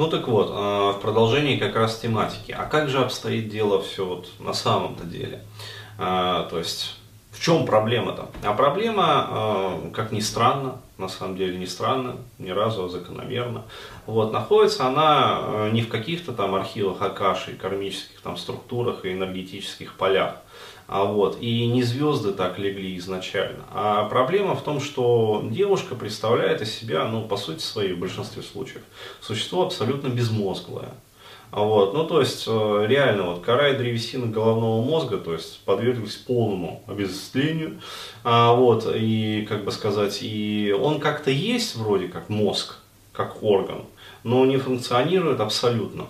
Ну так вот, в продолжении как раз тематики. А как же обстоит дело все вот на самом-то деле? То есть в чем проблема-то? А проблема, как ни странно, на самом деле не странно, ни разу, а закономерно. Вот, находится она э, не в каких-то там архивах Акаши, кармических там структурах и энергетических полях, а вот, и не звезды так легли изначально. А проблема в том, что девушка представляет из себя, ну, по сути своей, в большинстве случаев, существо абсолютно безмозглое. Вот, ну, то есть, э, реально, вот, кора и древесина головного мозга, то есть, подверглись полному обезопаслению, а, вот, и, как бы сказать, и он как-то есть, вроде как, мозг, как орган, но не функционирует абсолютно.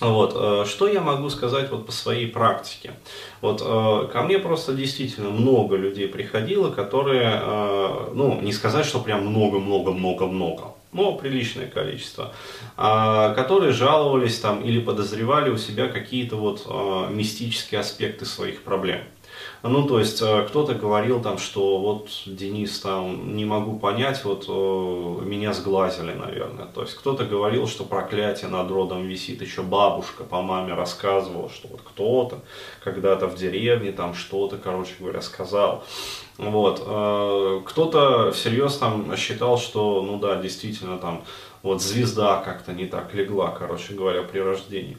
Вот, э, что я могу сказать вот по своей практике? Вот э, ко мне просто действительно много людей приходило, которые, ну, не сказать, что прям много-много-много-много, но приличное количество, а, которые жаловались там или подозревали у себя какие-то вот а, мистические аспекты своих проблем. Ну, то есть, а, кто-то говорил там, что вот, Денис, там, не могу понять, вот, меня сглазили, наверное. То есть, кто-то говорил, что проклятие над родом висит, еще бабушка по маме рассказывала, что вот кто-то когда-то в деревне там что-то, короче говоря, сказал. Вот. Э, кто-то всерьез там считал, что, ну да, действительно там вот звезда как-то не так легла, короче говоря, при рождении.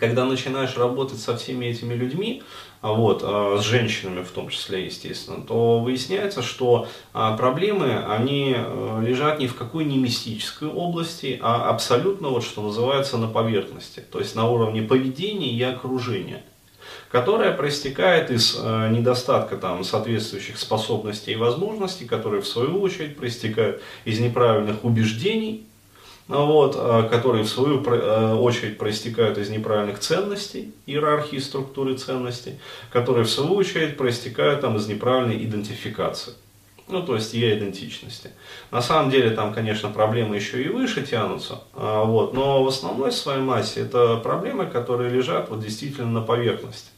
Когда начинаешь работать со всеми этими людьми, а вот, э, с женщинами в том числе, естественно, то выясняется, что а, проблемы, они лежат ни в какой не мистической области, а абсолютно, вот, что называется, на поверхности, то есть на уровне поведения и окружения которая проистекает из э, недостатка там, соответствующих способностей и возможностей, которые в свою очередь проистекают из неправильных убеждений, вот, э, которые в свою э, очередь проистекают из неправильных ценностей, иерархии структуры ценностей, которые в свою очередь проистекают там, из неправильной идентификации. Ну, то есть ее идентичности. На самом деле там, конечно, проблемы еще и выше тянутся, а, вот, но в основной своей массе это проблемы, которые лежат вот действительно на поверхности.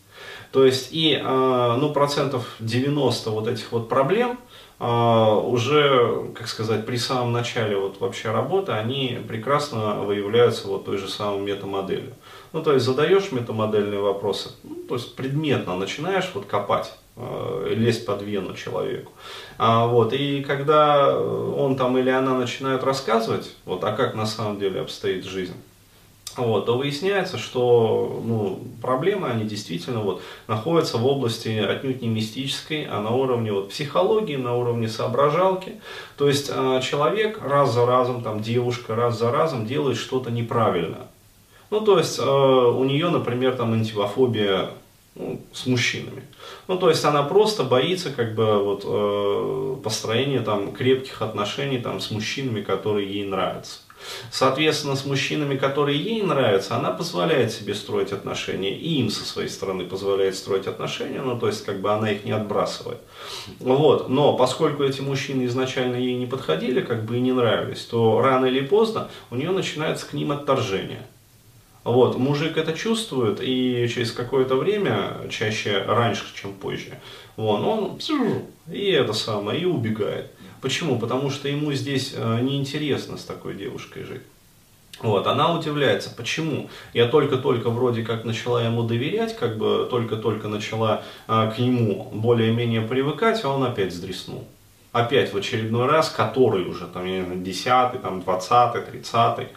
То есть и а, ну, процентов 90 вот этих вот проблем а, уже, как сказать, при самом начале вот вообще работы, они прекрасно выявляются вот той же самой метамоделью. Ну, то есть задаешь метамодельные вопросы, ну, то есть предметно начинаешь вот копать а, лезть под вену человеку. А, вот, и когда он там или она начинают рассказывать, вот, а как на самом деле обстоит жизнь, вот, то выясняется, что ну, проблемы, они действительно вот, находятся в области отнюдь не мистической, а на уровне вот, психологии, на уровне соображалки. То есть э, человек раз за разом, там, девушка раз за разом делает что-то неправильно. Ну, то есть э, у нее, например, там антивофобия ну, с мужчинами. Ну, то есть она просто боится как бы вот э, построения там крепких отношений там с мужчинами, которые ей нравятся. Соответственно, с мужчинами, которые ей нравятся, она позволяет себе строить отношения, и им со своей стороны позволяет строить отношения, ну, то есть, как бы она их не отбрасывает. Вот. Но поскольку эти мужчины изначально ей не подходили, как бы и не нравились, то рано или поздно у нее начинается к ним отторжение. Вот, мужик это чувствует, и через какое-то время, чаще раньше, чем позже, вон, он и это самое, и убегает. Почему? Потому что ему здесь э, неинтересно с такой девушкой жить. Вот, она удивляется, почему я только-только вроде как начала ему доверять, как бы только-только начала а, к нему более-менее привыкать, а он опять сдреснул. Опять в очередной раз, который уже, там, я не знаю, десятый, там, двадцатый, тридцатый.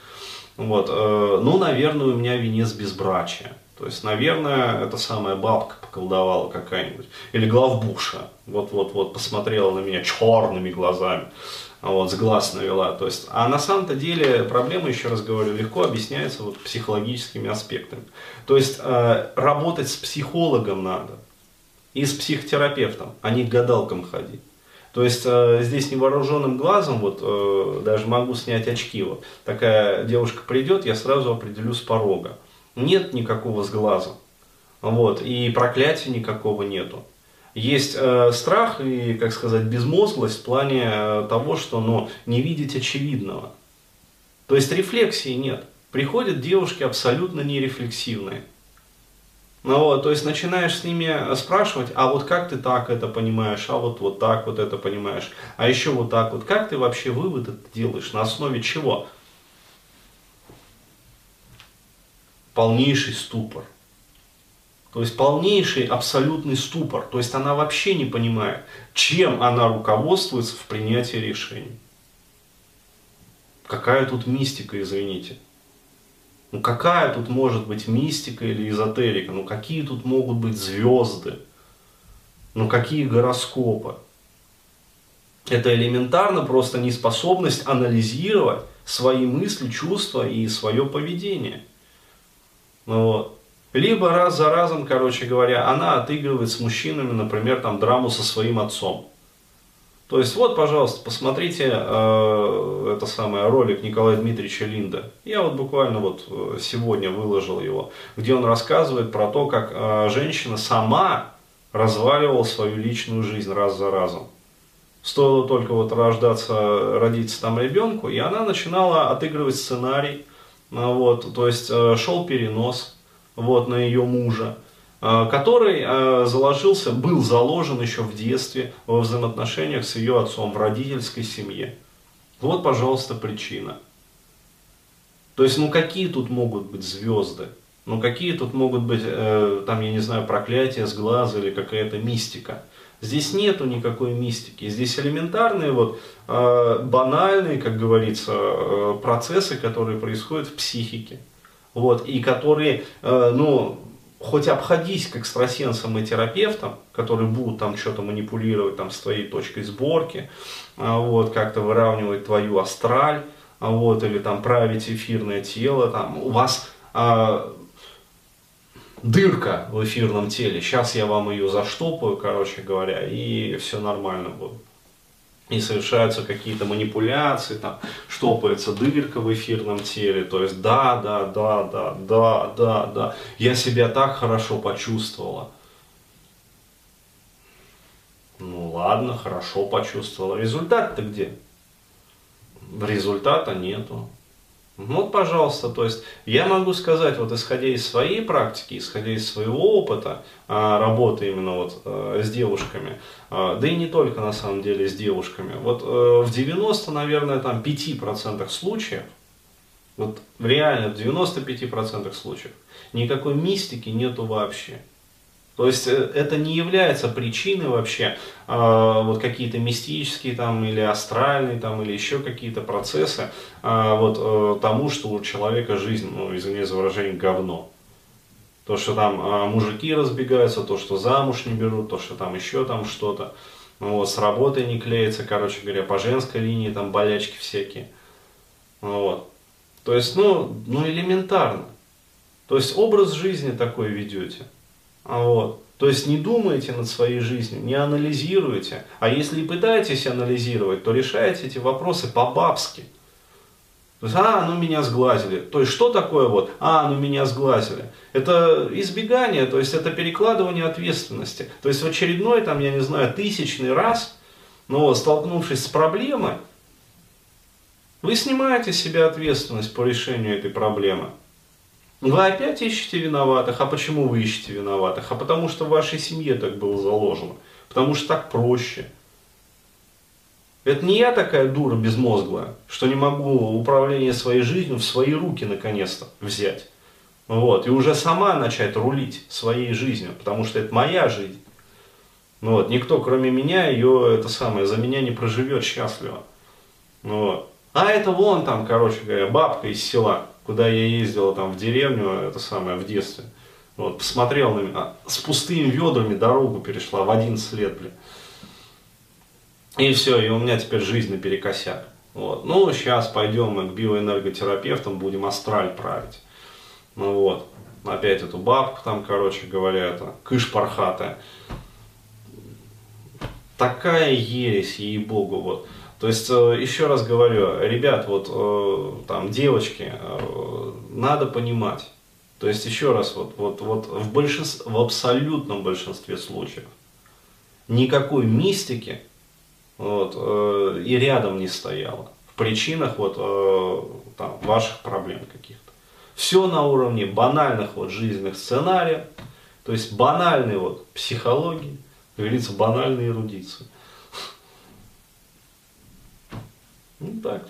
Вот, э, ну, наверное, у меня венец безбрачия. То есть, наверное, это самая бабка поколдовала какая-нибудь. Или главбуша. Вот-вот-вот посмотрела на меня черными глазами. Вот, с глаз навела. То есть, а на самом-то деле проблема, еще раз говорю, легко объясняется вот психологическими аспектами. То есть, э, работать с психологом надо. И с психотерапевтом, а не к гадалкам ходить. То есть э, здесь невооруженным глазом, вот э, даже могу снять очки, вот такая девушка придет, я сразу определю с порога нет никакого сглаза. Вот, и проклятия никакого нету. Есть э, страх и, как сказать, безмозглость в плане э, того, что ну, не видеть очевидного. То есть рефлексии нет. Приходят девушки абсолютно нерефлексивные. Ну вот, то есть начинаешь с ними спрашивать, а вот как ты так это понимаешь, а вот, вот так вот это понимаешь, а еще вот так вот, как ты вообще вывод это делаешь, на основе чего? Полнейший ступор. То есть полнейший абсолютный ступор. То есть она вообще не понимает, чем она руководствуется в принятии решений. Какая тут мистика, извините. Ну какая тут может быть мистика или эзотерика? Ну какие тут могут быть звезды? Ну какие гороскопы? Это элементарно просто неспособность анализировать свои мысли, чувства и свое поведение. Ну, вот. Либо раз за разом, короче говоря, она отыгрывает с мужчинами, например, там драму со своим отцом. То есть вот, пожалуйста, посмотрите э, это самое ролик Николая Дмитриевича Линда. Я вот буквально вот э, сегодня выложил его, где он рассказывает про то, как э, женщина сама разваливала свою личную жизнь раз за разом. Стоило только вот рождаться, родиться там ребенку, и она начинала отыгрывать сценарий, вот, то есть э, шел перенос вот, на ее мужа, э, который э, заложился, был заложен еще в детстве во взаимоотношениях с ее отцом, в родительской семье. Вот, пожалуйста, причина. То есть, ну какие тут могут быть звезды? Ну какие тут могут быть, э, там, я не знаю, проклятия с глаза или какая-то мистика? Здесь нету никакой мистики. Здесь элементарные, вот, э, банальные, как говорится, э, процессы, которые происходят в психике. Вот, и которые, э, ну, хоть обходись к экстрасенсам и терапевтам, которые будут там что-то манипулировать там, с твоей точкой сборки, э, вот, как-то выравнивать твою астраль, э, вот, или там править эфирное тело, там, у вас дырка в эфирном теле. Сейчас я вам ее заштопаю, короче говоря, и все нормально будет. И совершаются какие-то манипуляции, там, штопается дырка в эфирном теле, то есть да, да, да, да, да, да, да, я себя так хорошо почувствовала. Ну ладно, хорошо почувствовала. Результат-то где? Результата нету. Вот, пожалуйста, то есть я могу сказать, вот исходя из своей практики, исходя из своего опыта а, работы именно вот а, с девушками, а, да и не только на самом деле с девушками, вот а, в 90, наверное, там 5% случаев, вот реально в 95% случаев никакой мистики нету вообще. То есть э, это не является причиной вообще э, вот какие-то мистические там или астральные там или еще какие-то процессы э, вот э, тому, что у человека жизнь, ну извини за выражение, говно. То, что там э, мужики разбегаются, то, что замуж не берут, то, что там еще там что-то. Ну, вот, с работой не клеится, короче говоря, по женской линии там болячки всякие. Ну, вот. То есть, ну, ну элементарно. То есть образ жизни такой ведете. А вот. То есть не думайте над своей жизнью, не анализируйте. А если и пытаетесь анализировать, то решаете эти вопросы по-бабски. То есть, а, ну меня сглазили. То есть, что такое вот, а, ну меня сглазили? Это избегание, то есть, это перекладывание ответственности. То есть, в очередной, там, я не знаю, тысячный раз, но столкнувшись с проблемой, вы снимаете с себя ответственность по решению этой проблемы. Вы опять ищете виноватых. А почему вы ищете виноватых? А потому что в вашей семье так было заложено. Потому что так проще. Это не я такая дура безмозглая, что не могу управление своей жизнью в свои руки наконец-то взять. Вот, и уже сама начать рулить своей жизнью, потому что это моя жизнь. Вот, никто, кроме меня, ее это самое, за меня не проживет счастливо. Вот. А это вон там, короче говоря, бабка из села куда я ездил там в деревню, это самое, в детстве. Вот, посмотрел на меня, с пустыми ведрами дорогу перешла в 11 лет, блин. И все, и у меня теперь жизнь наперекосяк. Вот. Ну, сейчас пойдем мы к биоэнерготерапевтам, будем астраль править. Ну вот, опять эту бабку там, короче говоря, это кыш пархатая. Такая ересь, ей-богу, вот. То есть, э, еще раз говорю, ребят, вот э, там девочки, э, надо понимать. То есть, еще раз, вот, вот, вот в, большинстве, в абсолютном большинстве случаев никакой мистики вот, и рядом не стояло в причинах вот, там, ваших проблем каких-то. Все на уровне банальных вот, жизненных сценариев, то есть банальной вот, психологии, как говорится, банальной эрудиции. Ну так.